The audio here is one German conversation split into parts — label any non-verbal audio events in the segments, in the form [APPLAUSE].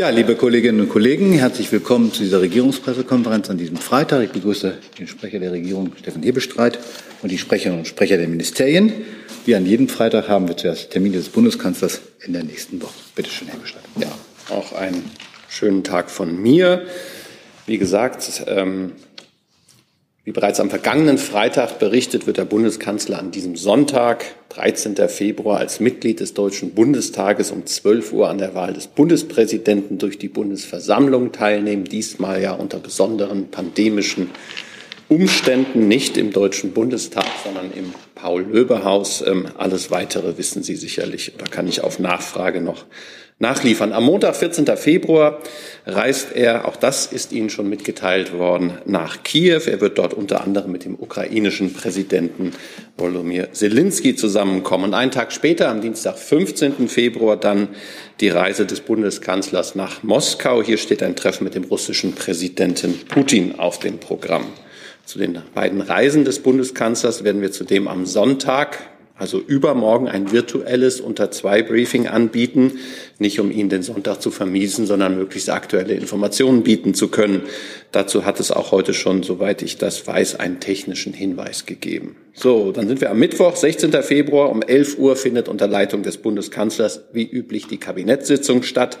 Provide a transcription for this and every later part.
Ja, liebe Kolleginnen und Kollegen, herzlich willkommen zu dieser Regierungspressekonferenz an diesem Freitag. Ich begrüße den Sprecher der Regierung, Steffen Hebestreit, und die Sprecherinnen und Sprecher der Ministerien. Wie an jedem Freitag haben wir zuerst Termine des Bundeskanzlers in der nächsten Woche. Bitte schön, Herr Bestreit. Ja, auch einen schönen Tag von mir. Wie gesagt, ähm, wie bereits am vergangenen Freitag berichtet, wird der Bundeskanzler an diesem Sonntag, 13. Februar, als Mitglied des Deutschen Bundestages um 12 Uhr an der Wahl des Bundespräsidenten durch die Bundesversammlung teilnehmen, diesmal ja unter besonderen pandemischen Umständen, nicht im Deutschen Bundestag, sondern im Paul-Löbe-Haus. Ähm, alles Weitere wissen Sie sicherlich oder kann ich auf Nachfrage noch nachliefern. Am Montag, 14. Februar, reist er, auch das ist Ihnen schon mitgeteilt worden, nach Kiew. Er wird dort unter anderem mit dem ukrainischen Präsidenten Volodymyr Zelensky zusammenkommen. Einen Tag später, am Dienstag, 15. Februar, dann die Reise des Bundeskanzlers nach Moskau. Hier steht ein Treffen mit dem russischen Präsidenten Putin auf dem Programm. Zu den beiden Reisen des Bundeskanzlers werden wir zudem am Sonntag also übermorgen ein virtuelles unter zwei Briefing anbieten, nicht um Ihnen den Sonntag zu vermiesen, sondern möglichst aktuelle Informationen bieten zu können. Dazu hat es auch heute schon, soweit ich das weiß, einen technischen Hinweis gegeben. So, dann sind wir am Mittwoch, 16. Februar um 11 Uhr findet unter Leitung des Bundeskanzlers wie üblich die Kabinettssitzung statt.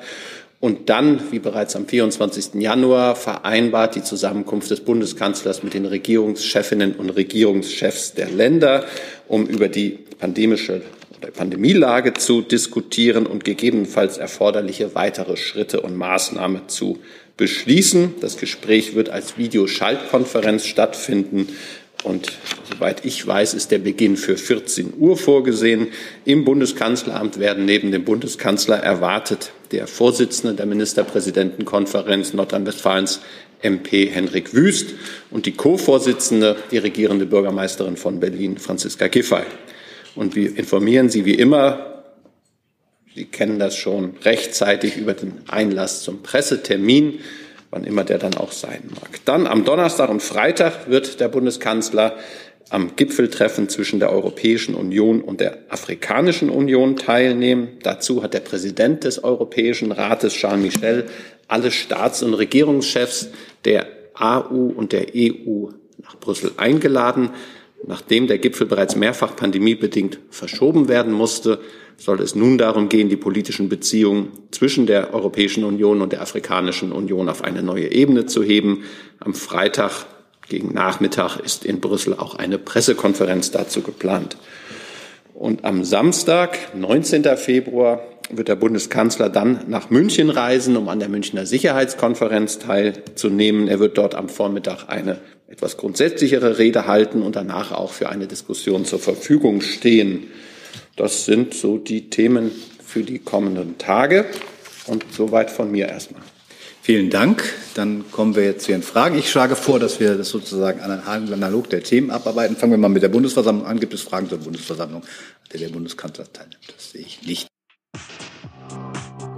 Und dann, wie bereits am 24. Januar, vereinbart die Zusammenkunft des Bundeskanzlers mit den Regierungschefinnen und Regierungschefs der Länder, um über die pandemische oder Pandemielage zu diskutieren und gegebenenfalls erforderliche weitere Schritte und Maßnahmen zu beschließen. Das Gespräch wird als Videoschaltkonferenz stattfinden. Und soweit ich weiß, ist der Beginn für 14 Uhr vorgesehen. Im Bundeskanzleramt werden neben dem Bundeskanzler erwartet der Vorsitzende der Ministerpräsidentenkonferenz Nordrhein-Westfalens, MP Henrik Wüst, und die Co-Vorsitzende, die regierende Bürgermeisterin von Berlin, Franziska Giffey. Und wir informieren Sie wie immer, Sie kennen das schon, rechtzeitig über den Einlass zum Pressetermin wann immer der dann auch sein mag. Dann am Donnerstag und Freitag wird der Bundeskanzler am Gipfeltreffen zwischen der Europäischen Union und der Afrikanischen Union teilnehmen. Dazu hat der Präsident des Europäischen Rates, Charles Michel, alle Staats- und Regierungschefs der AU und der EU nach Brüssel eingeladen. Nachdem der Gipfel bereits mehrfach pandemiebedingt verschoben werden musste, soll es nun darum gehen, die politischen Beziehungen zwischen der Europäischen Union und der Afrikanischen Union auf eine neue Ebene zu heben. Am Freitag gegen Nachmittag ist in Brüssel auch eine Pressekonferenz dazu geplant. Und am Samstag, 19. Februar, wird der Bundeskanzler dann nach München reisen, um an der Münchner Sicherheitskonferenz teilzunehmen. Er wird dort am Vormittag eine etwas grundsätzlichere Rede halten und danach auch für eine Diskussion zur Verfügung stehen. Das sind so die Themen für die kommenden Tage. Und soweit von mir erstmal. Vielen Dank. Dann kommen wir jetzt zu Ihren Fragen. Ich schlage vor, dass wir das sozusagen analog der Themen abarbeiten. Fangen wir mal mit der Bundesversammlung an. Gibt es Fragen zur Bundesversammlung, an der der Bundeskanzler teilnimmt? Das sehe ich nicht.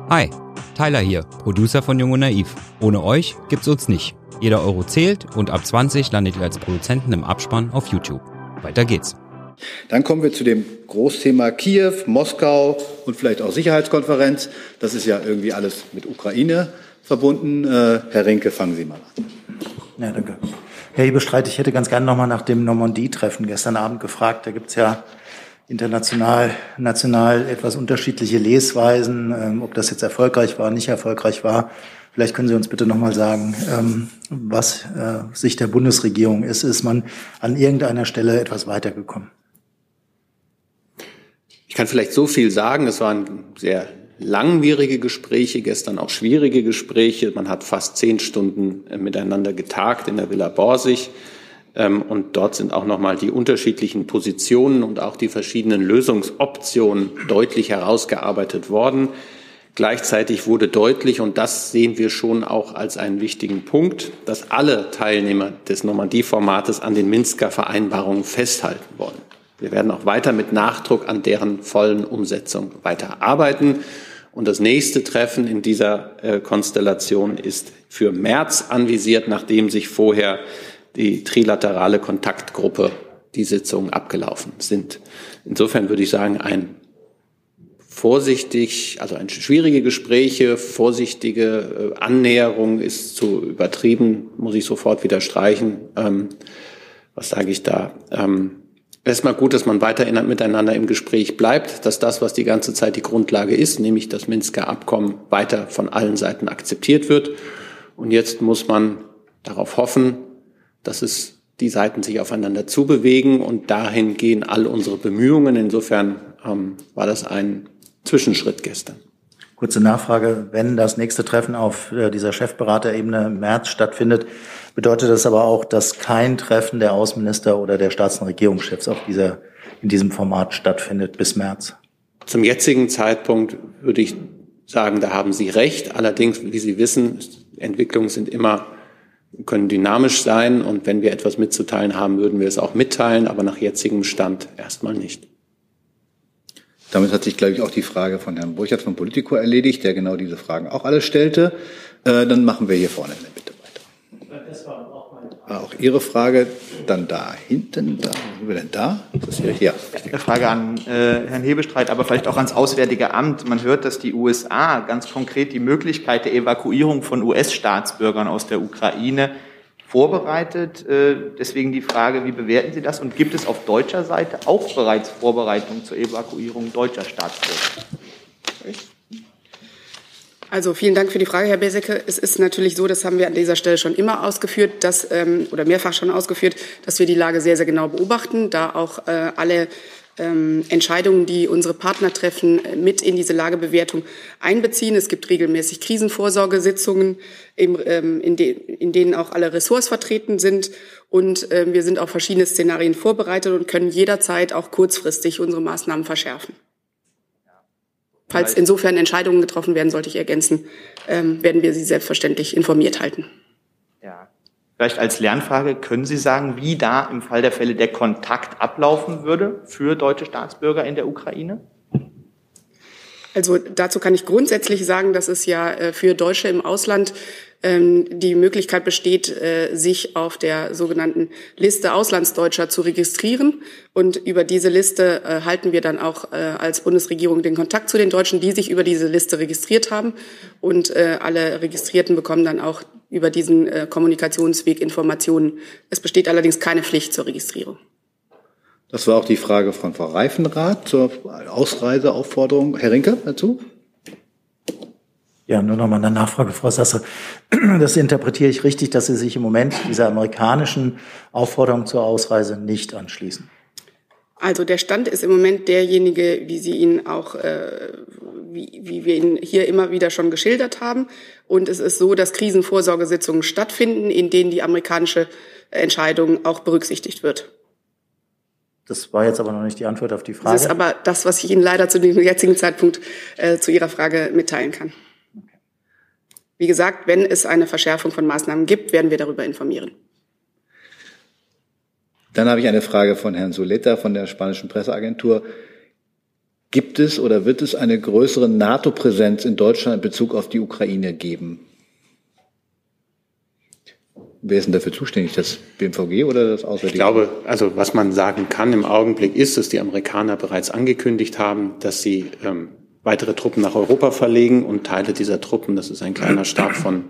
Hi, Tyler hier, Producer von Jung und Naiv. Ohne euch gibt's uns nicht. Jeder Euro zählt und ab 20 landet ihr als Produzenten im Abspann auf YouTube. Weiter geht's. Dann kommen wir zu dem Großthema Kiew, Moskau und vielleicht auch Sicherheitskonferenz. Das ist ja irgendwie alles mit Ukraine verbunden. Äh, Herr Rinke, fangen Sie mal an. Ja, danke. Herr Hebestreit, ich hätte ganz gerne nochmal nach dem Normandie-Treffen gestern Abend gefragt. Da gibt's ja international, national etwas unterschiedliche Lesweisen, ähm, ob das jetzt erfolgreich war, nicht erfolgreich war. Vielleicht können Sie uns bitte nochmal sagen, ähm, was äh, Sicht der Bundesregierung ist. Ist man an irgendeiner Stelle etwas weitergekommen? Ich kann vielleicht so viel sagen. Es waren sehr langwierige Gespräche, gestern auch schwierige Gespräche. Man hat fast zehn Stunden äh, miteinander getagt in der Villa Borsig. Ähm, und dort sind auch nochmal die unterschiedlichen Positionen und auch die verschiedenen Lösungsoptionen deutlich herausgearbeitet worden. Gleichzeitig wurde deutlich, und das sehen wir schon auch als einen wichtigen Punkt, dass alle Teilnehmer des Normandie-Formates an den Minsker Vereinbarungen festhalten wollen. Wir werden auch weiter mit Nachdruck an deren vollen Umsetzung weiter arbeiten. Und das nächste Treffen in dieser äh, Konstellation ist für März anvisiert, nachdem sich vorher die trilaterale Kontaktgruppe die Sitzungen abgelaufen sind. Insofern würde ich sagen, ein vorsichtig, also ein schwierige Gespräche, vorsichtige äh, Annäherung ist zu übertrieben, muss ich sofort wieder streichen. Ähm, was sage ich da? Ähm, Erstmal gut, dass man weiter miteinander im Gespräch bleibt, dass das, was die ganze Zeit die Grundlage ist, nämlich das Minsker Abkommen, weiter von allen Seiten akzeptiert wird. Und jetzt muss man darauf hoffen, dass es die Seiten sich aufeinander zubewegen und dahin gehen all unsere Bemühungen. Insofern ähm, war das ein Zwischenschritt gestern. Kurze Nachfrage, wenn das nächste Treffen auf äh, dieser Chefberaterebene im März stattfindet, bedeutet das aber auch, dass kein Treffen der Außenminister oder der Staats- und Regierungschefs auf dieser, in diesem Format stattfindet bis März? Zum jetzigen Zeitpunkt würde ich sagen, da haben Sie recht. Allerdings, wie Sie wissen, Entwicklungen sind immer können dynamisch sein und wenn wir etwas mitzuteilen haben, würden wir es auch mitteilen, aber nach jetzigem Stand erstmal nicht. Damit hat sich, glaube ich, auch die Frage von Herrn Burchardt von Politico erledigt, der genau diese Fragen auch alle stellte. Äh, dann machen wir hier vorne in der Mitte weiter. Das war auch meine. Auch Ihre Frage, dann da hinten, da, sind wir denn da? Das hier, ja. Eine Frage an äh, Herrn Hebestreit, aber vielleicht auch ans Auswärtige Amt. Man hört, dass die USA ganz konkret die Möglichkeit der Evakuierung von US-Staatsbürgern aus der Ukraine vorbereitet. Äh, deswegen die Frage, wie bewerten Sie das? Und gibt es auf deutscher Seite auch bereits Vorbereitungen zur Evakuierung deutscher Staatsbürger? Also vielen Dank für die Frage, Herr Besecke. Es ist natürlich so, das haben wir an dieser Stelle schon immer ausgeführt, dass, ähm, oder mehrfach schon ausgeführt, dass wir die Lage sehr, sehr genau beobachten, da auch äh, alle ähm, Entscheidungen, die unsere Partner treffen, äh, mit in diese Lagebewertung einbeziehen. Es gibt regelmäßig Krisenvorsorgesitzungen, im, ähm, in, de in, denen auch alle Ressorts vertreten sind. Und äh, wir sind auf verschiedene Szenarien vorbereitet und können jederzeit auch kurzfristig unsere Maßnahmen verschärfen. Falls insofern Entscheidungen getroffen werden, sollte ich ergänzen, ähm, werden wir Sie selbstverständlich informiert halten. Vielleicht als Lernfrage, können Sie sagen, wie da im Fall der Fälle der Kontakt ablaufen würde für deutsche Staatsbürger in der Ukraine? Also dazu kann ich grundsätzlich sagen, dass es ja äh, für Deutsche im Ausland ähm, die Möglichkeit besteht, äh, sich auf der sogenannten Liste Auslandsdeutscher zu registrieren. Und über diese Liste äh, halten wir dann auch als Bundesregierung den Kontakt zu den Deutschen, die sich über diese Liste registriert haben. Und alle Registrierten bekommen dann auch über diesen Kommunikationsweg Informationen. Es besteht allerdings keine Pflicht zur Registrierung. Das war auch die Frage von Frau Reifenrath zur Ausreiseaufforderung. Herr Rinke dazu? Ja, nur noch mal eine Nachfrage, Frau Sasse. Das interpretiere ich richtig, dass Sie sich im Moment dieser amerikanischen Aufforderung zur Ausreise nicht anschließen. Also der Stand ist im Moment derjenige, wie Sie ihn auch, äh, wie, wie wir ihn hier immer wieder schon geschildert haben. Und es ist so, dass Krisenvorsorgesitzungen stattfinden, in denen die amerikanische Entscheidung auch berücksichtigt wird. Das war jetzt aber noch nicht die Antwort auf die Frage. Das ist aber das, was ich Ihnen leider zu dem jetzigen Zeitpunkt äh, zu Ihrer Frage mitteilen kann. Wie gesagt, wenn es eine Verschärfung von Maßnahmen gibt, werden wir darüber informieren. Dann habe ich eine Frage von Herrn Soleta von der spanischen Presseagentur. Gibt es oder wird es eine größere NATO-Präsenz in Deutschland in Bezug auf die Ukraine geben? Wer ist denn dafür zuständig? Das BMVG oder das Auswärtige? Ich glaube, also was man sagen kann im Augenblick ist, dass die Amerikaner bereits angekündigt haben, dass sie ähm, weitere Truppen nach Europa verlegen und Teile dieser Truppen, das ist ein kleiner Stab von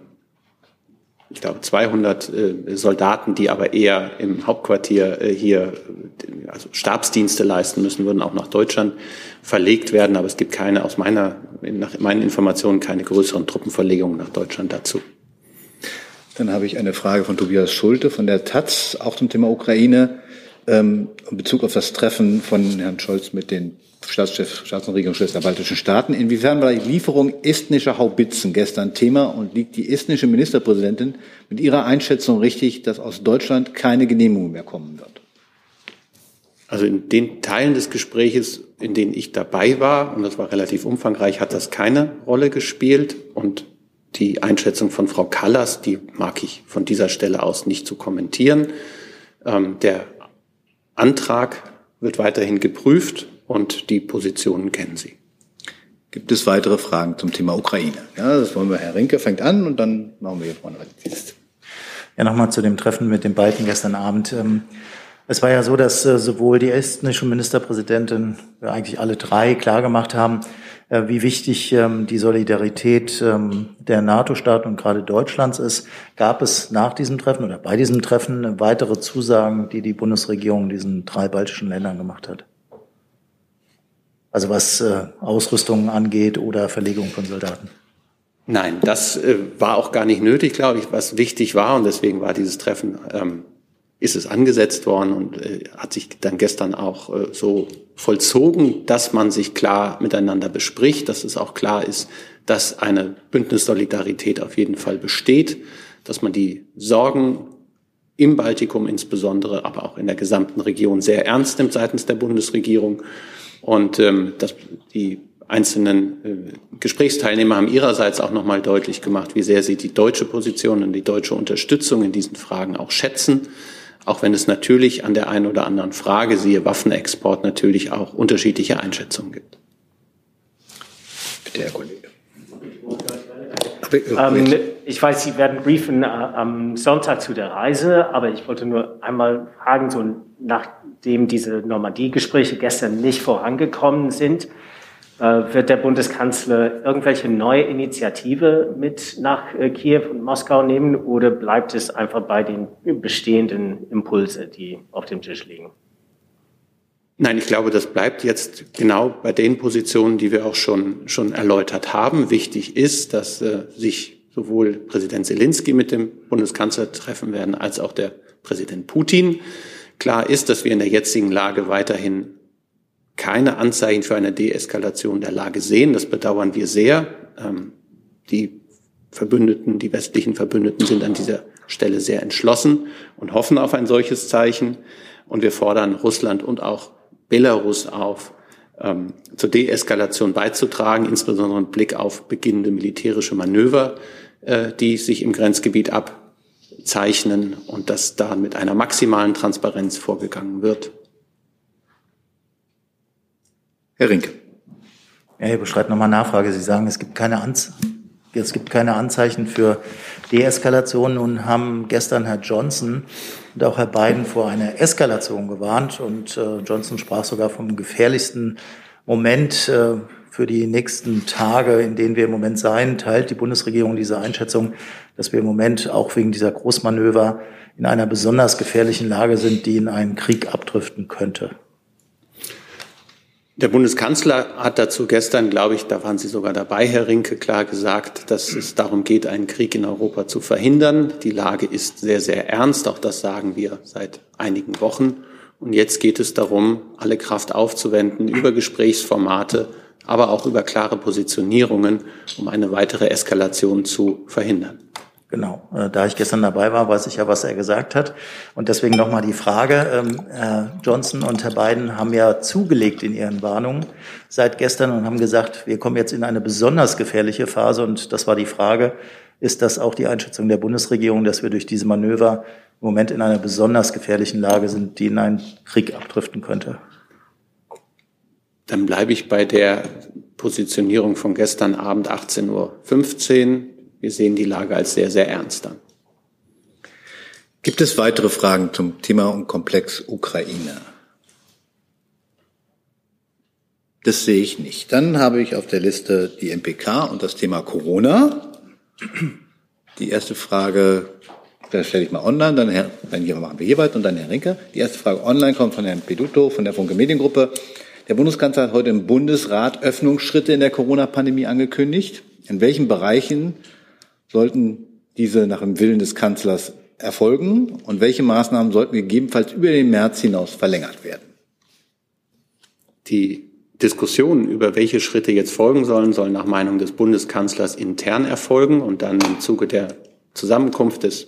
ich glaube, 200 äh, Soldaten, die aber eher im Hauptquartier äh, hier also Stabsdienste leisten müssen, würden auch nach Deutschland verlegt werden. Aber es gibt keine, aus meiner, nach meinen Informationen, keine größeren Truppenverlegungen nach Deutschland dazu. Dann habe ich eine Frage von Tobias Schulte von der Taz, auch zum Thema Ukraine, ähm, in Bezug auf das Treffen von Herrn Scholz mit den Staatschef, Staats- und Regierungschefs der baltischen Staaten. Inwiefern war die Lieferung estnischer Haubitzen gestern Thema und liegt die estnische Ministerpräsidentin mit ihrer Einschätzung richtig, dass aus Deutschland keine Genehmigung mehr kommen wird? Also in den Teilen des Gespräches, in denen ich dabei war, und das war relativ umfangreich, hat das keine Rolle gespielt. Und die Einschätzung von Frau Kallas, die mag ich von dieser Stelle aus nicht zu kommentieren. Ähm, der Antrag wird weiterhin geprüft und die Positionen kennen Sie. Gibt es weitere Fragen zum Thema Ukraine? Ja, das wollen wir. Herr Rinke fängt an und dann machen wir hier vorne die Liste. Ja, nochmal zu dem Treffen mit den beiden gestern Abend. Ähm, es war ja so, dass äh, sowohl die estnische Ministerpräsidentin, eigentlich alle drei, klargemacht haben, äh, wie wichtig ähm, die Solidarität ähm, der NATO-Staaten und gerade Deutschlands ist. Gab es nach diesem Treffen oder bei diesem Treffen weitere Zusagen, die die Bundesregierung diesen drei baltischen Ländern gemacht hat? Also was äh, Ausrüstung angeht oder Verlegung von Soldaten? Nein, das äh, war auch gar nicht nötig, glaube ich. Was wichtig war, und deswegen war dieses Treffen, ähm, ist es angesetzt worden und äh, hat sich dann gestern auch äh, so vollzogen, dass man sich klar miteinander bespricht, dass es auch klar ist, dass eine Bündnissolidarität auf jeden Fall besteht, dass man die Sorgen im Baltikum insbesondere, aber auch in der gesamten Region sehr ernst nimmt seitens der Bundesregierung und ähm, dass die einzelnen äh, Gesprächsteilnehmer haben ihrerseits auch nochmal deutlich gemacht, wie sehr sie die deutsche Position und die deutsche Unterstützung in diesen Fragen auch schätzen. Auch wenn es natürlich an der einen oder anderen Frage, siehe Waffenexport, natürlich auch unterschiedliche Einschätzungen gibt. Bitte, Herr Kollege. Ähm, ich weiß, Sie werden briefen äh, am Sonntag zu der Reise, aber ich wollte nur einmal fragen, so nachdem diese Normandie-Gespräche gestern nicht vorangekommen sind, wird der Bundeskanzler irgendwelche neue Initiative mit nach äh, Kiew und Moskau nehmen oder bleibt es einfach bei den bestehenden Impulse, die auf dem Tisch liegen? Nein, ich glaube, das bleibt jetzt genau bei den Positionen, die wir auch schon, schon erläutert haben. Wichtig ist, dass äh, sich sowohl Präsident Zelensky mit dem Bundeskanzler treffen werden, als auch der Präsident Putin. Klar ist, dass wir in der jetzigen Lage weiterhin keine Anzeichen für eine Deeskalation der Lage sehen. Das bedauern wir sehr. Ähm, die Verbündeten, die westlichen Verbündeten sind an dieser Stelle sehr entschlossen und hoffen auf ein solches Zeichen. Und wir fordern Russland und auch Belarus auf, ähm, zur Deeskalation beizutragen, insbesondere mit Blick auf beginnende militärische Manöver, äh, die sich im Grenzgebiet abzeichnen und dass da mit einer maximalen Transparenz vorgegangen wird. Herr Rinke. Herr beschreibt nochmal Nachfrage. Sie sagen, es gibt keine, Anz es gibt keine Anzeichen für Deeskalation. Nun haben gestern Herr Johnson und auch Herr Biden vor einer Eskalation gewarnt. Und äh, Johnson sprach sogar vom gefährlichsten Moment äh, für die nächsten Tage, in denen wir im Moment sein. Teilt die Bundesregierung diese Einschätzung, dass wir im Moment auch wegen dieser Großmanöver in einer besonders gefährlichen Lage sind, die in einen Krieg abdriften könnte? Der Bundeskanzler hat dazu gestern, glaube ich, da waren Sie sogar dabei, Herr Rinke, klar gesagt, dass es darum geht, einen Krieg in Europa zu verhindern. Die Lage ist sehr, sehr ernst. Auch das sagen wir seit einigen Wochen. Und jetzt geht es darum, alle Kraft aufzuwenden über Gesprächsformate, aber auch über klare Positionierungen, um eine weitere Eskalation zu verhindern. Genau, äh, da ich gestern dabei war, weiß ich ja, was er gesagt hat. Und deswegen nochmal die Frage, ähm, Herr Johnson und Herr Biden haben ja zugelegt in ihren Warnungen seit gestern und haben gesagt, wir kommen jetzt in eine besonders gefährliche Phase. Und das war die Frage, ist das auch die Einschätzung der Bundesregierung, dass wir durch diese Manöver im Moment in einer besonders gefährlichen Lage sind, die in einen Krieg abdriften könnte? Dann bleibe ich bei der Positionierung von gestern Abend 18.15 Uhr wir sehen die Lage als sehr, sehr ernst an. Gibt es weitere Fragen zum Thema und Komplex Ukraine? Das sehe ich nicht. Dann habe ich auf der Liste die MPK und das Thema Corona. Die erste Frage, da stelle ich mal online, dann, Herr, dann machen wir hier weiter und dann Herr Rinke. Die erste Frage online kommt von Herrn Peduto von der Funke Mediengruppe. Der Bundeskanzler hat heute im Bundesrat Öffnungsschritte in der Corona-Pandemie angekündigt. In welchen Bereichen sollten diese nach dem Willen des Kanzlers erfolgen und welche Maßnahmen sollten gegebenenfalls über den März hinaus verlängert werden? Die Diskussionen über welche Schritte jetzt folgen sollen, sollen nach Meinung des Bundeskanzlers intern erfolgen und dann im Zuge der Zusammenkunft des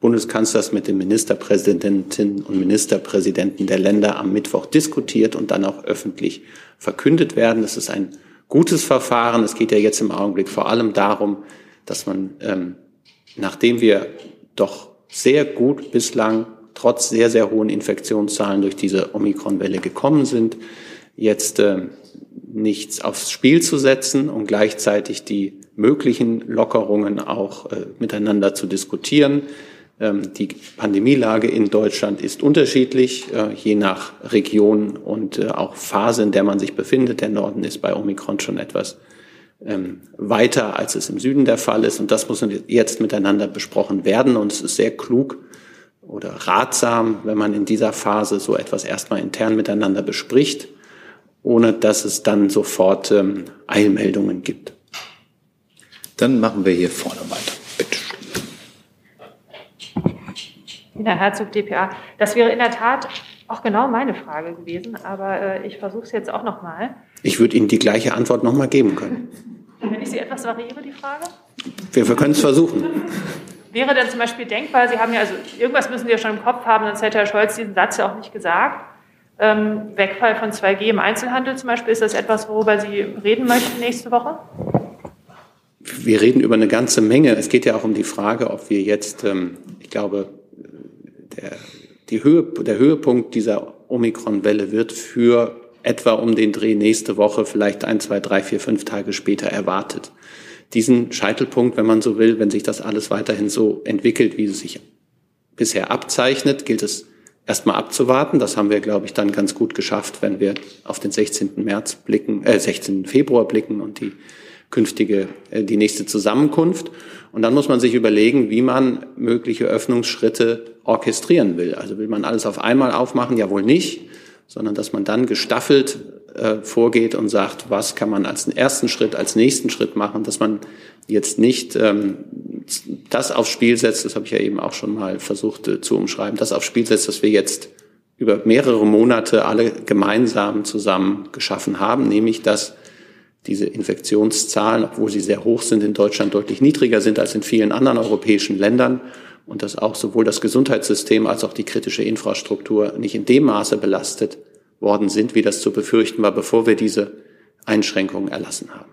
Bundeskanzlers mit den Ministerpräsidentinnen und Ministerpräsidenten der Länder am Mittwoch diskutiert und dann auch öffentlich verkündet werden. Das ist ein gutes Verfahren. Es geht ja jetzt im Augenblick vor allem darum, dass man, ähm, nachdem wir doch sehr gut bislang trotz sehr, sehr hohen Infektionszahlen durch diese Omikron-Welle gekommen sind, jetzt äh, nichts aufs Spiel zu setzen und gleichzeitig die möglichen Lockerungen auch äh, miteinander zu diskutieren. Ähm, die Pandemielage in Deutschland ist unterschiedlich, äh, je nach Region und äh, auch Phase, in der man sich befindet. Der Norden ist bei Omikron schon etwas ähm, weiter, als es im Süden der Fall ist. Und das muss jetzt miteinander besprochen werden. Und es ist sehr klug oder ratsam, wenn man in dieser Phase so etwas erstmal intern miteinander bespricht, ohne dass es dann sofort ähm, Eilmeldungen gibt. Dann machen wir hier vorne weiter. Bitte. Ina Herzog, DPA. Das wäre in der Tat auch genau meine Frage gewesen, aber äh, ich versuche es jetzt auch nochmal. Ich würde Ihnen die gleiche Antwort nochmal geben können. [LAUGHS] Wenn ich sie etwas variiere, die Frage? Wir, wir können es versuchen. [LAUGHS] Wäre denn zum Beispiel denkbar, Sie haben ja, also irgendwas müssen Sie ja schon im Kopf haben, sonst hätte Herr Scholz diesen Satz ja auch nicht gesagt. Ähm, Wegfall von 2G im Einzelhandel zum Beispiel, ist das etwas, worüber Sie reden möchten nächste Woche? Wir reden über eine ganze Menge. Es geht ja auch um die Frage, ob wir jetzt, ähm, ich glaube, der, die Höhe, der Höhepunkt dieser Omikron-Welle wird für etwa um den Dreh nächste Woche, vielleicht ein, zwei, drei, vier, fünf Tage später erwartet. Diesen Scheitelpunkt, wenn man so will, wenn sich das alles weiterhin so entwickelt, wie es sich bisher abzeichnet, gilt es erstmal abzuwarten. Das haben wir, glaube ich, dann ganz gut geschafft, wenn wir auf den 16. März blicken, äh, 16. Februar blicken und die künftige, äh, die nächste Zusammenkunft. Und dann muss man sich überlegen, wie man mögliche Öffnungsschritte orchestrieren will. Also will man alles auf einmal aufmachen? Ja, wohl nicht, sondern dass man dann gestaffelt äh, vorgeht und sagt, was kann man als ersten Schritt, als nächsten Schritt machen, dass man jetzt nicht ähm, das aufs Spiel setzt, das habe ich ja eben auch schon mal versucht äh, zu umschreiben, das aufs Spiel setzt, dass wir jetzt über mehrere Monate alle gemeinsam zusammen geschaffen haben, nämlich dass diese Infektionszahlen, obwohl sie sehr hoch sind, in Deutschland deutlich niedriger sind als in vielen anderen europäischen Ländern und dass auch sowohl das Gesundheitssystem als auch die kritische Infrastruktur nicht in dem Maße belastet worden sind, wie das zu befürchten war, bevor wir diese Einschränkungen erlassen haben.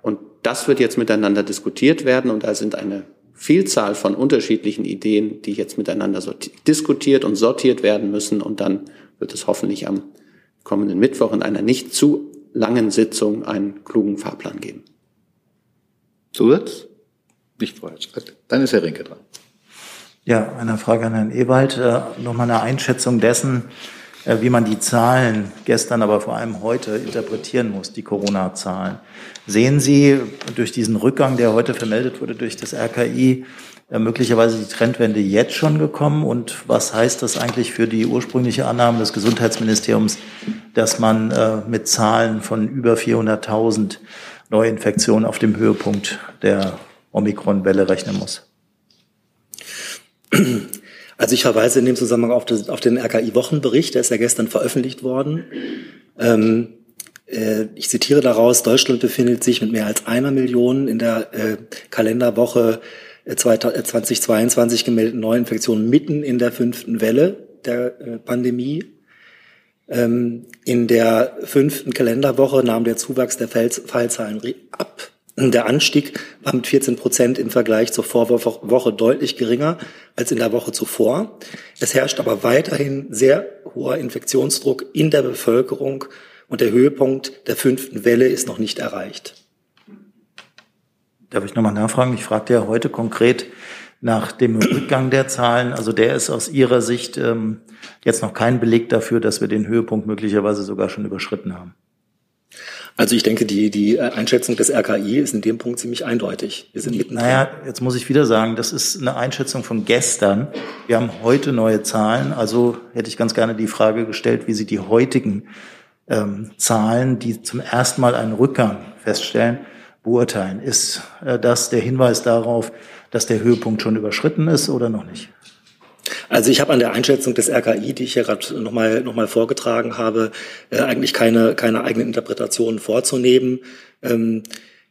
Und das wird jetzt miteinander diskutiert werden und da sind eine Vielzahl von unterschiedlichen Ideen, die jetzt miteinander diskutiert und sortiert werden müssen und dann wird es hoffentlich am kommenden Mittwoch in einer nicht zu langen Sitzung einen klugen Fahrplan geben. Zusatz? Nicht vorher. Dann ist Herr Rinke dran. Ja, eine Frage an Herrn Ewald. Äh, Nochmal eine Einschätzung dessen, äh, wie man die Zahlen gestern, aber vor allem heute interpretieren muss, die Corona-Zahlen. Sehen Sie durch diesen Rückgang, der heute vermeldet wurde durch das RKI, äh, möglicherweise die Trendwende jetzt schon gekommen? Und was heißt das eigentlich für die ursprüngliche Annahme des Gesundheitsministeriums, dass man äh, mit Zahlen von über 400.000 Neuinfektionen auf dem Höhepunkt der Omikron-Welle rechnen muss? Also ich verweise in dem Zusammenhang auf, das, auf den RKI-Wochenbericht, der ist ja gestern veröffentlicht worden. Ähm, äh, ich zitiere daraus, Deutschland befindet sich mit mehr als einer Million in der äh, Kalenderwoche 2022 äh, gemeldeten Neuinfektionen mitten in der fünften Welle der äh, Pandemie. Ähm, in der fünften Kalenderwoche nahm der Zuwachs der Fallzahlen ab. Der Anstieg war mit 14 Prozent im Vergleich zur Vorwoche deutlich geringer als in der Woche zuvor. Es herrscht aber weiterhin sehr hoher Infektionsdruck in der Bevölkerung und der Höhepunkt der fünften Welle ist noch nicht erreicht. Darf ich nochmal nachfragen? Ich fragte ja heute konkret nach dem [CLEARS THROAT] Rückgang der Zahlen. Also der ist aus Ihrer Sicht ähm, jetzt noch kein Beleg dafür, dass wir den Höhepunkt möglicherweise sogar schon überschritten haben. Also ich denke, die, die Einschätzung des RKI ist in dem Punkt ziemlich eindeutig. Wir sind mittendrin. Naja, jetzt muss ich wieder sagen, das ist eine Einschätzung von gestern. Wir haben heute neue Zahlen. Also hätte ich ganz gerne die Frage gestellt, wie Sie die heutigen ähm, Zahlen, die zum ersten Mal einen Rückgang feststellen, beurteilen. Ist äh, das der Hinweis darauf, dass der Höhepunkt schon überschritten ist oder noch nicht? Also ich habe an der Einschätzung des RKI, die ich hier gerade nochmal noch mal vorgetragen habe, äh, eigentlich keine, keine eigenen Interpretationen vorzunehmen. Ähm,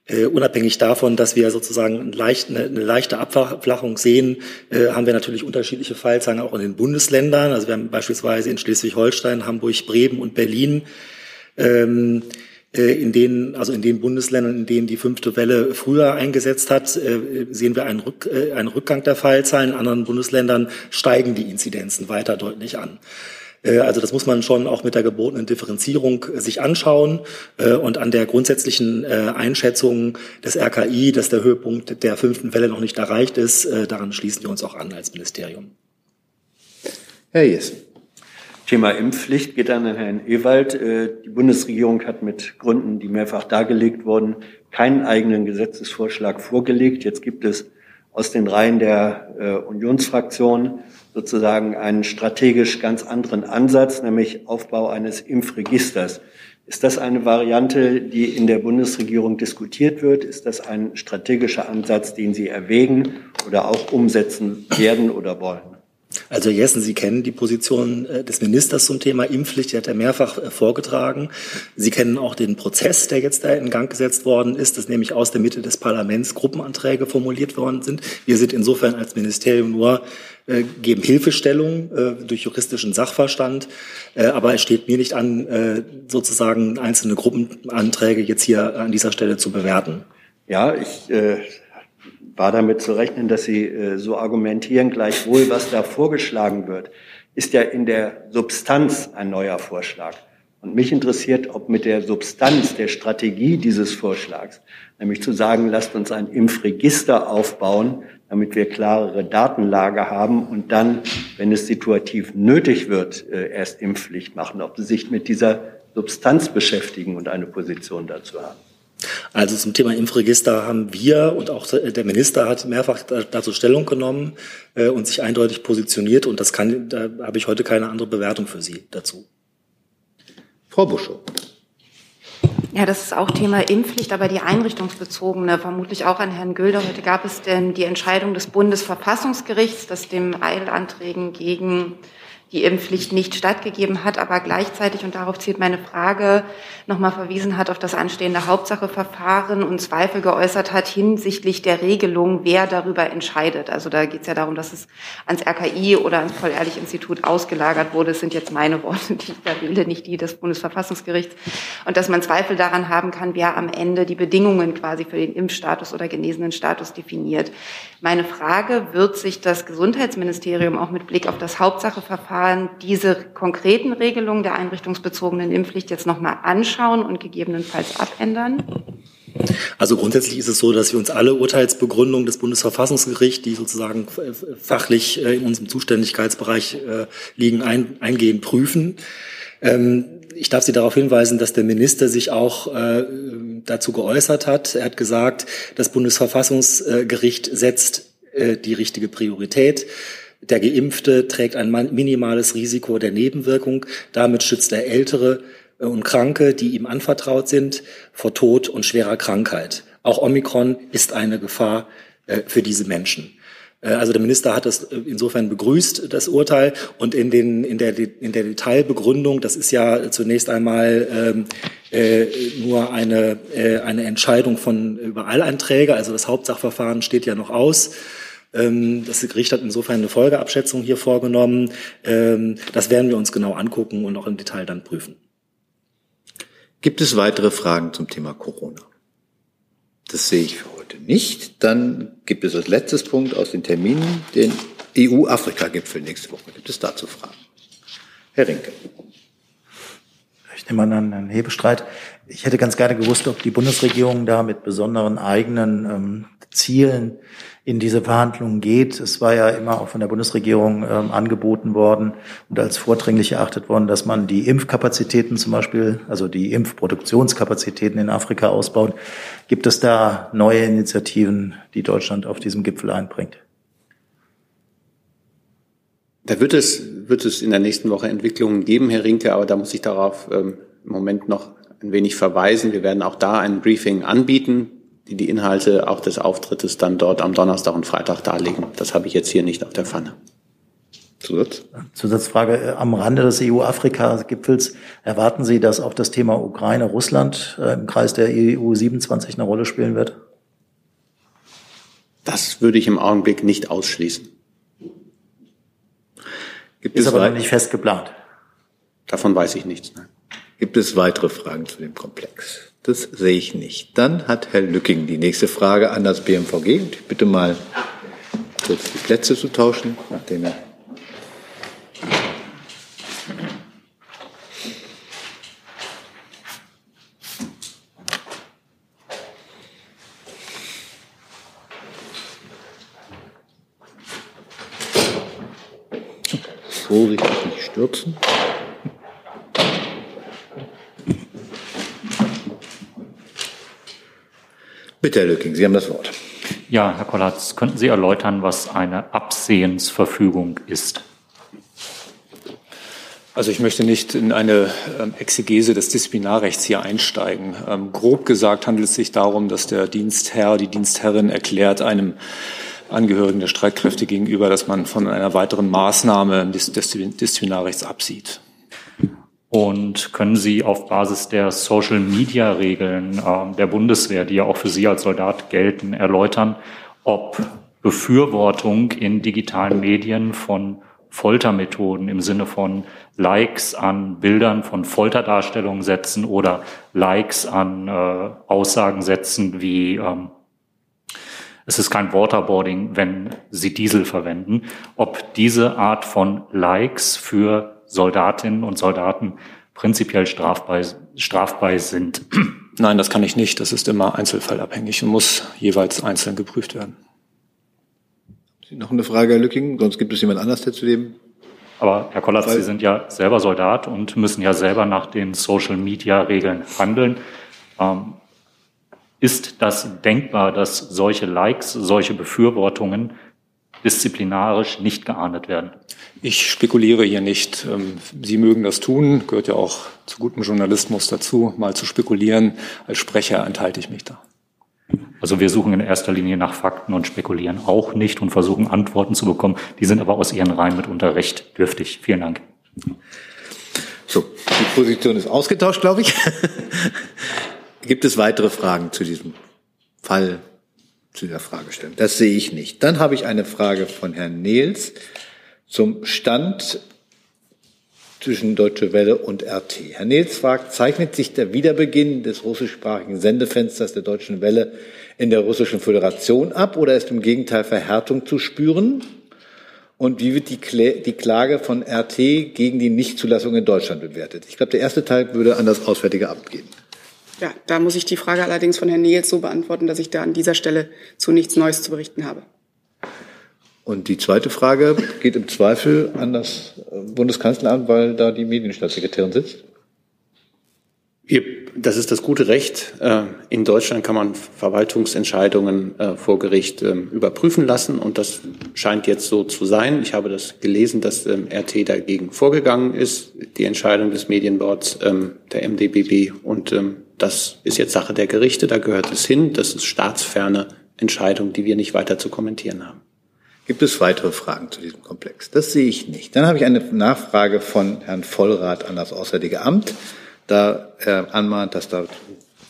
äh, unabhängig davon, dass wir sozusagen eine, leicht, eine, eine leichte Abflachung sehen, äh, haben wir natürlich unterschiedliche Fallzahlen auch in den Bundesländern. Also wir haben beispielsweise in Schleswig-Holstein, Hamburg, Bremen und Berlin ähm, äh, in denen, also in den Bundesländern, in denen die fünfte Welle früher eingesetzt hat, äh, sehen wir einen, Rück, äh, einen Rückgang der Fallzahlen. In anderen Bundesländern steigen die Inzidenzen weiter deutlich an. Äh, also das muss man schon auch mit der gebotenen Differenzierung äh, sich anschauen äh, und an der grundsätzlichen Einschätzung des RKI, dass der Höhepunkt der fünften Welle noch nicht erreicht ist, daran schließen wir uns auch an als Ministerium. Herr Jessen. Thema Impfpflicht geht an Herrn Ewald. Die Bundesregierung hat mit Gründen, die mehrfach dargelegt wurden, keinen eigenen Gesetzesvorschlag vorgelegt. Jetzt gibt es aus den Reihen der Unionsfraktion sozusagen einen strategisch ganz anderen Ansatz, nämlich Aufbau eines Impfregisters. Ist das eine Variante, die in der Bundesregierung diskutiert wird? Ist das ein strategischer Ansatz, den Sie erwägen oder auch umsetzen werden oder wollen? Also Jessen, Sie kennen die Position äh, des Ministers zum Thema Impfpflicht, die hat er mehrfach äh, vorgetragen. Sie kennen auch den Prozess, der jetzt da in Gang gesetzt worden ist, dass nämlich aus der Mitte des Parlaments Gruppenanträge formuliert worden sind. Wir sind insofern als Ministerium nur äh, geben Hilfestellung durch juristischen Sachverstand, aber es steht mir nicht an, sozusagen einzelne Gruppenanträge jetzt hier an dieser Stelle zu bewerten. Ja, ich war damit zu rechnen, dass Sie äh, so argumentieren. Gleichwohl, was da vorgeschlagen wird, ist ja in der Substanz ein neuer Vorschlag. Und mich interessiert, ob mit der Substanz der Strategie dieses Vorschlags, nämlich zu sagen, lasst uns ein Impfregister aufbauen, damit wir klarere Datenlage haben und dann, wenn es situativ nötig wird, äh, erst Impfpflicht machen, ob Sie sich mit dieser Substanz beschäftigen und eine Position dazu haben. Also zum Thema Impfregister haben wir und auch der Minister hat mehrfach dazu Stellung genommen äh, und sich eindeutig positioniert und das kann, da habe ich heute keine andere Bewertung für Sie dazu. Frau Buschow. Ja, das ist auch Thema Impfpflicht, aber die einrichtungsbezogene, vermutlich auch an Herrn Gülder. Heute gab es denn die Entscheidung des Bundesverfassungsgerichts, das dem Eilanträgen gegen die Impfpflicht nicht stattgegeben hat, aber gleichzeitig, und darauf zielt meine Frage, nochmal verwiesen hat auf das anstehende Hauptsacheverfahren und Zweifel geäußert hat hinsichtlich der Regelung, wer darüber entscheidet. Also da geht es ja darum, dass es ans RKI oder ans Paul-Ehrlich-Institut ausgelagert wurde. Das sind jetzt meine Worte, die ich da wähle, nicht die des Bundesverfassungsgerichts. Und dass man Zweifel daran haben kann, wer am Ende die Bedingungen quasi für den Impfstatus oder genesenen Status definiert. Meine Frage, wird sich das Gesundheitsministerium auch mit Blick auf das Hauptsacheverfahren diese konkreten Regelungen der einrichtungsbezogenen Impfpflicht jetzt nochmal anschauen und gegebenenfalls abändern? Also grundsätzlich ist es so, dass wir uns alle Urteilsbegründungen des Bundesverfassungsgerichts, die sozusagen fachlich äh, in unserem Zuständigkeitsbereich äh, liegen, eingehend prüfen. Ähm, ich darf Sie darauf hinweisen, dass der Minister sich auch äh, dazu geäußert hat. Er hat gesagt, das Bundesverfassungsgericht setzt die richtige Priorität. Der Geimpfte trägt ein minimales Risiko der Nebenwirkung. Damit schützt er Ältere äh, und Kranke, die ihm anvertraut sind, vor Tod und schwerer Krankheit. Auch Omikron ist eine Gefahr äh, für diese Menschen. Äh, also der Minister hat das insofern begrüßt, das Urteil. Und in, den, in, der, in der Detailbegründung, das ist ja zunächst einmal ähm, äh, nur eine, äh, eine Entscheidung von Überallanträge. Also das Hauptsachverfahren steht ja noch aus. Ähm, das Gericht hat insofern eine Folgeabschätzung hier vorgenommen. Ähm, das werden wir uns genau angucken und auch im Detail dann prüfen. Gibt es weitere Fragen zum Thema Corona? Das sehe ich für heute nicht. Dann gibt es als letztes Punkt aus den Terminen den EU-Afrika-Gipfel nächste Woche. Gibt es dazu Fragen? Herr Rinke. Ich nehme an Herrn Hebestreit. Ich hätte ganz gerne gewusst, ob die Bundesregierung da mit besonderen eigenen ähm, Zielen in diese Verhandlungen geht. Es war ja immer auch von der Bundesregierung ähm, angeboten worden und als vordringlich erachtet worden, dass man die Impfkapazitäten zum Beispiel, also die Impfproduktionskapazitäten in Afrika ausbaut. Gibt es da neue Initiativen, die Deutschland auf diesem Gipfel einbringt? Da wird es, wird es in der nächsten Woche Entwicklungen geben, Herr Rinke, aber da muss ich darauf ähm, im Moment noch ein wenig verweisen. Wir werden auch da ein Briefing anbieten die die Inhalte auch des Auftrittes dann dort am Donnerstag und Freitag darlegen. Das habe ich jetzt hier nicht auf der Pfanne. Zusatz? Zusatzfrage. Am Rande des EU-Afrika-Gipfels erwarten Sie, dass auch das Thema Ukraine-Russland äh, im Kreis der EU 27 eine Rolle spielen wird? Das würde ich im Augenblick nicht ausschließen. Gibt Ist aber noch nicht fest geplant. Davon weiß ich nichts. Nein. Gibt es weitere Fragen zu dem Komplex? Das sehe ich nicht. Dann hat Herr Lücking die nächste Frage an das BMVG. Und ich bitte mal, kurz die Plätze zu tauschen, nachdem er so nicht stürzen. Bitte, Herr Lücking, Sie haben das Wort. Ja, Herr Kollatz, könnten Sie erläutern, was eine Absehensverfügung ist? Also ich möchte nicht in eine ähm, Exegese des Disziplinarrechts hier einsteigen. Ähm, grob gesagt handelt es sich darum, dass der Dienstherr, die Dienstherrin erklärt einem Angehörigen der Streitkräfte gegenüber, dass man von einer weiteren Maßnahme des Disziplinarrechts absieht. Und können Sie auf Basis der Social-Media-Regeln äh, der Bundeswehr, die ja auch für Sie als Soldat gelten, erläutern, ob Befürwortung in digitalen Medien von Foltermethoden im Sinne von Likes an Bildern von Folterdarstellungen setzen oder Likes an äh, Aussagen setzen wie ähm, es ist kein Waterboarding, wenn Sie Diesel verwenden, ob diese Art von Likes für Soldatinnen und Soldaten prinzipiell strafbar, strafbar sind? [CLEARS THROAT] Nein, das kann ich nicht. Das ist immer einzelfallabhängig und muss jeweils einzeln geprüft werden. Noch eine Frage, Herr Lücking? Sonst gibt es jemand anders, der zu dem aber Herr Kollatz, Sie sind ja selber Soldat und müssen ja selber nach den Social-Media-Regeln handeln. Ähm, ist das denkbar, dass solche Likes, solche Befürwortungen disziplinarisch nicht geahndet werden? Ich spekuliere hier nicht. Ähm, Sie mögen das tun, gehört ja auch zu gutem Journalismus dazu, mal zu spekulieren. Als Sprecher enthalte ich mich da. Also wir suchen in erster Linie nach Fakten und spekulieren auch nicht und versuchen Antworten zu bekommen. Die sind aber aus ihren Reihen mitunter recht dürftig. Vielen Dank. So, die Position ist ausgetauscht, glaube ich. [LAUGHS] Gibt es weitere Fragen zu diesem Fall, zu dieser Fragestellung? Das sehe ich nicht. Dann habe ich eine Frage von Herrn Nehls zum Stand zwischen Deutsche Welle und RT. Herr Nils fragt, zeichnet sich der Wiederbeginn des russischsprachigen Sendefensters der Deutschen Welle in der Russischen Föderation ab oder ist im Gegenteil Verhärtung zu spüren? Und wie wird die, die Klage von RT gegen die Nichtzulassung in Deutschland bewertet? Ich glaube, der erste Teil würde an das Auswärtige Amt gehen. Ja, da muss ich die Frage allerdings von Herrn Nils so beantworten, dass ich da an dieser Stelle zu nichts Neues zu berichten habe. Und die zweite Frage geht im Zweifel an das Bundeskanzleramt, weil da die Medienstaatssekretärin sitzt. Wir, das ist das gute Recht. Äh, in Deutschland kann man Verwaltungsentscheidungen äh, vor Gericht ähm, überprüfen lassen und das scheint jetzt so zu sein. Ich habe das gelesen, dass ähm, RT dagegen vorgegangen ist, die Entscheidung des Medienboards ähm, der MDBB und das ist jetzt Sache der Gerichte, da gehört es hin. Das ist staatsferne Entscheidung, die wir nicht weiter zu kommentieren haben. Gibt es weitere Fragen zu diesem Komplex? Das sehe ich nicht. Dann habe ich eine Nachfrage von Herrn Vollrath an das Auswärtige Amt, da er anmahnt, dass da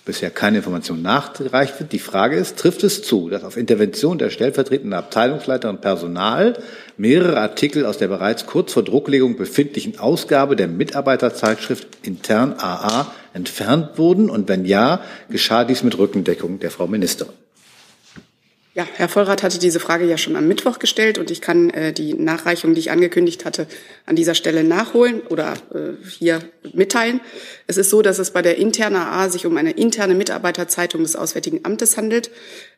bisher keine Information nachgereicht wird. Die Frage ist, trifft es zu, dass auf Intervention der stellvertretenden Abteilungsleiterin Personal mehrere Artikel aus der bereits kurz vor Drucklegung befindlichen Ausgabe der Mitarbeiterzeitschrift intern AA entfernt wurden? Und wenn ja, geschah dies mit Rückendeckung der Frau Ministerin? Ja, Herr Vollrath hatte diese Frage ja schon am Mittwoch gestellt und ich kann äh, die Nachreichung, die ich angekündigt hatte, an dieser Stelle nachholen oder äh, hier mitteilen. Es ist so, dass es bei der internen AA sich um eine interne Mitarbeiterzeitung des Auswärtigen Amtes handelt.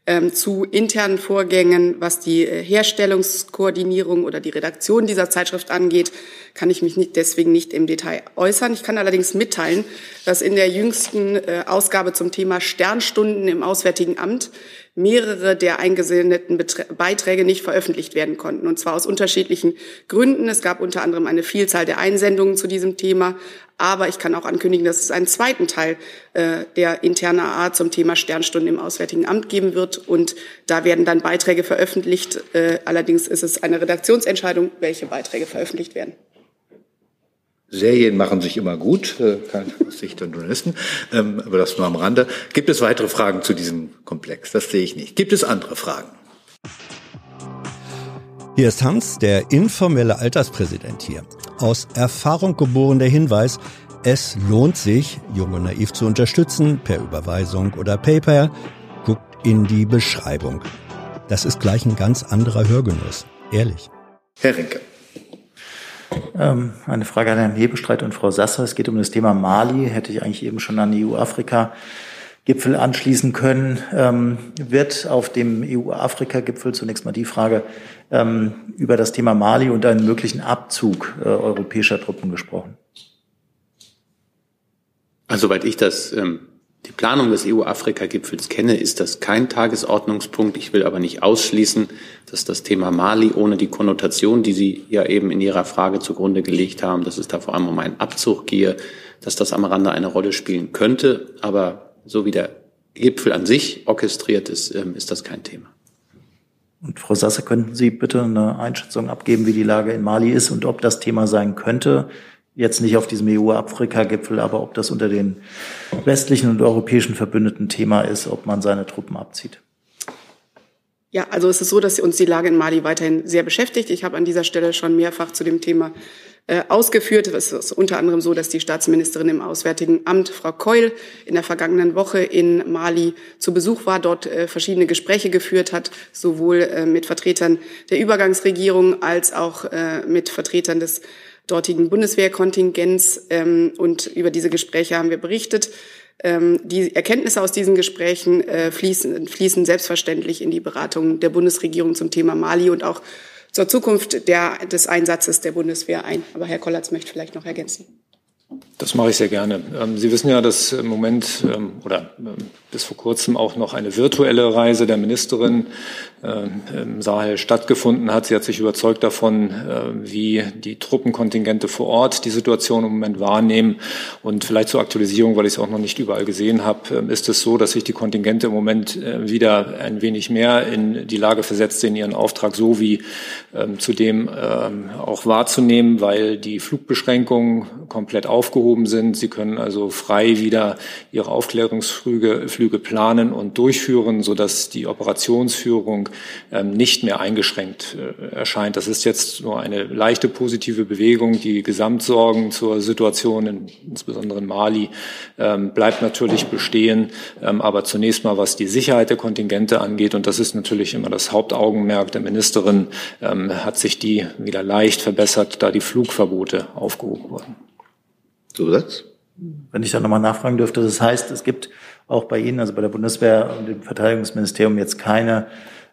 Ähm, zu internen Vorgängen, was die äh, Herstellungskoordinierung oder die Redaktion dieser Zeitschrift angeht, kann ich mich nicht, deswegen nicht im Detail äußern. Ich kann allerdings mitteilen, dass in der jüngsten äh, Ausgabe zum Thema Sternstunden im Auswärtigen Amt mehrere der eingesendeten Beiträge nicht veröffentlicht werden konnten. Und zwar aus unterschiedlichen Gründen. Es gab unter anderem eine Vielzahl der Einsendungen zu diesem Thema. Aber ich kann auch ankündigen, dass es einen zweiten Teil äh, der internen AA zum Thema Sternstunden im Auswärtigen Amt geben wird. Und da werden dann Beiträge veröffentlicht. Äh, allerdings ist es eine Redaktionsentscheidung, welche Beiträge veröffentlicht werden. Serien machen sich immer gut, äh, aus Sicht der Journalisten, ähm, aber das nur am Rande. Gibt es weitere Fragen zu diesem Komplex? Das sehe ich nicht. Gibt es andere Fragen? Hier ist Hans, der informelle Alterspräsident hier. Aus Erfahrung geboren der Hinweis, es lohnt sich, Jung und Naiv zu unterstützen, per Überweisung oder PayPal. Guckt in die Beschreibung. Das ist gleich ein ganz anderer Hörgenuss. Ehrlich. Herr Rinke. Ähm, eine Frage an Herrn Hebestreit und Frau Sasser. Es geht um das Thema Mali. Hätte ich eigentlich eben schon an die EU-Afrika Gipfel anschließen können. Ähm, wird auf dem EU-Afrika-Gipfel zunächst mal die Frage ähm, über das Thema Mali und einen möglichen Abzug äh, europäischer Truppen gesprochen? Also, soweit ich das ähm, die Planung des EU-Afrika-Gipfels kenne, ist das kein Tagesordnungspunkt. Ich will aber nicht ausschließen, dass das Thema Mali ohne die Konnotation, die Sie ja eben in Ihrer Frage zugrunde gelegt haben, dass es da vor allem um einen Abzug gehe, dass das am Rande eine Rolle spielen könnte. Aber so wie der Gipfel an sich orchestriert ist, ähm, ist das kein Thema. Und Frau Sasse, könnten Sie bitte eine Einschätzung abgeben, wie die Lage in Mali ist und ob das Thema sein könnte? Jetzt nicht auf diesem EU-Afrika-Gipfel, aber ob das unter den westlichen und europäischen Verbündeten Thema ist, ob man seine Truppen abzieht. Ja, also es ist so, dass uns die Lage in Mali weiterhin sehr beschäftigt. Ich habe an dieser Stelle schon mehrfach zu dem Thema ausgeführt. Es ist unter anderem so, dass die Staatsministerin im Auswärtigen Amt, Frau Keul, in der vergangenen Woche in Mali zu Besuch war, dort äh, verschiedene Gespräche geführt hat, sowohl äh, mit Vertretern der Übergangsregierung als auch mit Vertretern des dortigen Bundeswehrkontingents. Ähm, und über diese Gespräche haben wir berichtet. Ähm, die Erkenntnisse aus diesen Gesprächen fließen, fließen selbstverständlich in die Beratung der Bundesregierung zum Thema Mali und auch zur Zukunft der, des Einsatzes der Bundeswehr ein. Aber Herr Kollatz möchte vielleicht noch ergänzen. Das mache ich sehr gerne. Ähm, Sie wissen ja, dass im Moment ähm, oder ähm, bis vor kurzem auch noch eine virtuelle Reise der Ministerin im Sahel stattgefunden hat. Sie hat sich überzeugt davon, wie die Truppenkontingente vor Ort die Situation im Moment wahrnehmen. Und vielleicht zur Aktualisierung, weil ich es auch noch nicht überall gesehen habe, ist es so, dass sich die Kontingente im Moment wieder ein wenig mehr in die Lage versetzt sehen, ihren Auftrag so wie zudem auch wahrzunehmen, weil die Flugbeschränkungen komplett aufgehoben sind. Sie können also frei wieder ihre Aufklärungsflüge Flüge planen und durchführen, sodass die Operationsführung ähm, nicht mehr eingeschränkt äh, erscheint. Das ist jetzt nur eine leichte positive Bewegung. Die Gesamtsorgen zur Situation, in, insbesondere in Mali, ähm, bleibt natürlich bestehen. Ähm, aber zunächst mal, was die Sicherheit der Kontingente angeht, und das ist natürlich immer das Hauptaugenmerk der Ministerin, hat sich die wieder leicht verbessert, da die Flugverbote aufgehoben wurden. Zusatz? Wenn ich da nochmal nachfragen dürfte, das heißt, es gibt auch bei Ihnen, also bei der Bundeswehr und dem Verteidigungsministerium jetzt keine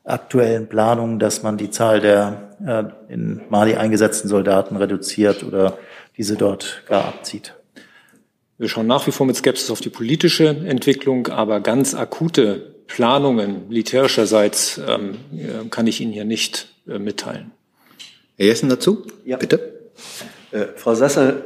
aktuellen Planungen, dass man die Zahl der äh, in Mali eingesetzten Soldaten reduziert oder diese dort gar abzieht. Wir schauen nach wie vor mit Skepsis auf die politische Entwicklung, aber ganz akute Planungen militärischerseits ähm, äh, kann ich Ihnen hier nicht äh, mitteilen. Herr Jessen dazu? Ja. Bitte. Äh, Frau Sasser,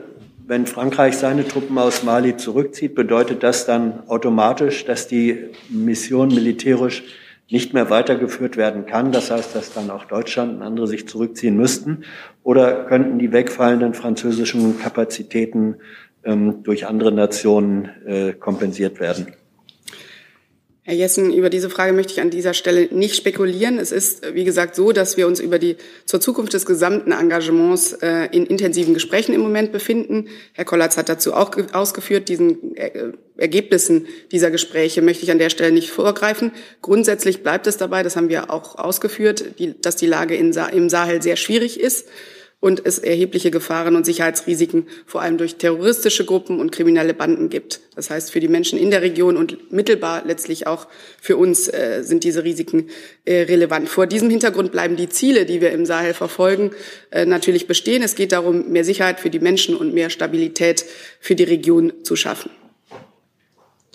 wenn Frankreich seine Truppen aus Mali zurückzieht, bedeutet das dann automatisch, dass die Mission militärisch nicht mehr weitergeführt werden kann. Das heißt, dass dann auch Deutschland und andere sich zurückziehen müssten. Oder könnten die wegfallenden französischen Kapazitäten ähm, durch andere Nationen äh, kompensiert werden? Herr Jessen, über diese Frage möchte ich an dieser Stelle nicht spekulieren. Es ist, wie gesagt, so, dass wir uns über die zur Zukunft des gesamten Engagements äh, in intensiven Gesprächen im Moment befinden. Herr Kollatz hat dazu auch ausgeführt, diesen äh, Ergebnissen dieser Gespräche möchte ich an der Stelle nicht vorgreifen. Grundsätzlich bleibt es dabei, das haben wir auch ausgeführt, die, dass die Lage in im Sahel sehr schwierig ist und es erhebliche Gefahren und Sicherheitsrisiken vor allem durch terroristische Gruppen und kriminelle Banden gibt. Das heißt, für die Menschen in der Region und mittelbar letztlich auch für uns äh, sind diese Risiken äh, relevant. Vor diesem Hintergrund bleiben die Ziele, die wir im Sahel verfolgen, äh, natürlich bestehen. Es geht darum, mehr Sicherheit für die Menschen und mehr Stabilität für die Region zu schaffen.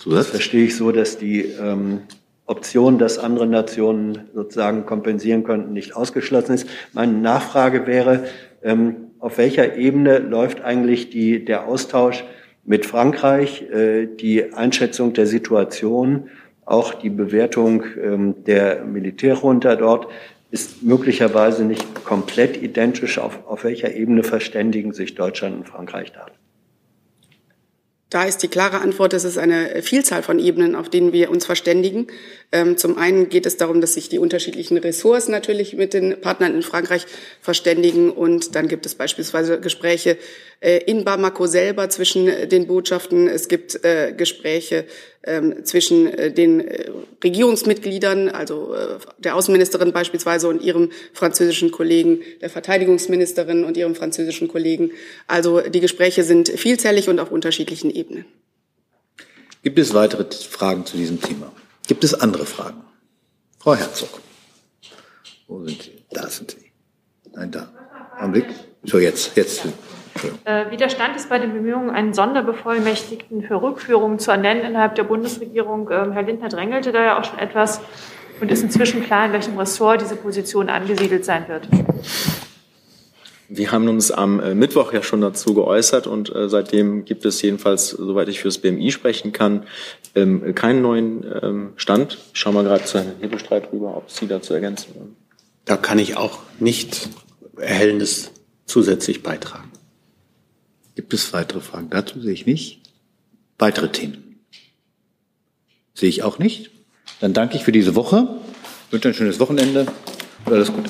Das verstehe ich so, dass die ähm, Option, dass andere Nationen sozusagen kompensieren könnten, nicht ausgeschlossen ist. Meine Nachfrage wäre, ähm, auf welcher Ebene läuft eigentlich die, der Austausch mit Frankreich, äh, die Einschätzung der Situation, auch die Bewertung ähm, der Militärjunta dort ist möglicherweise nicht komplett identisch. Auf, auf welcher Ebene verständigen sich Deutschland und Frankreich da? Da ist die klare Antwort, es ist eine Vielzahl von Ebenen, auf denen wir uns verständigen. Ähm, zum einen geht es darum, dass sich die unterschiedlichen Ressorts natürlich mit den Partnern in Frankreich verständigen. Und dann gibt es beispielsweise Gespräche äh, in Bamako selber zwischen den Botschaften. Es gibt äh, Gespräche ähm, zwischen äh, den Regierungsmitgliedern, also der Außenministerin beispielsweise und ihrem französischen Kollegen, der Verteidigungsministerin und ihrem französischen Kollegen. Also die Gespräche sind vielzählig und auf unterschiedlichen Ebenen. Gibt es weitere Fragen zu diesem Thema? Gibt es andere Fragen? Frau Herzog. Wo sind Sie? Da sind Sie. Nein, da. Augenblick. So, jetzt, jetzt. Äh, Widerstand ist bei den Bemühungen, einen Sonderbevollmächtigten für Rückführungen zu ernennen innerhalb der Bundesregierung. Ähm, Herr Lindner drängelte da ja auch schon etwas und ist inzwischen klar, in welchem Ressort diese Position angesiedelt sein wird. Wir haben uns am äh, Mittwoch ja schon dazu geäußert und äh, seitdem gibt es jedenfalls, soweit ich fürs BMI sprechen kann, ähm, keinen neuen ähm, Stand. Ich schaue mal gerade zu Herrn Hebelstreit rüber, ob Sie dazu ergänzen wollen. Da kann ich auch nicht Erhellendes zusätzlich beitragen. Gibt es weitere Fragen dazu? Sehe ich nicht. Weitere Themen? Sehe ich auch nicht. Dann danke ich für diese Woche, wünsche ein schönes Wochenende und alles Gute.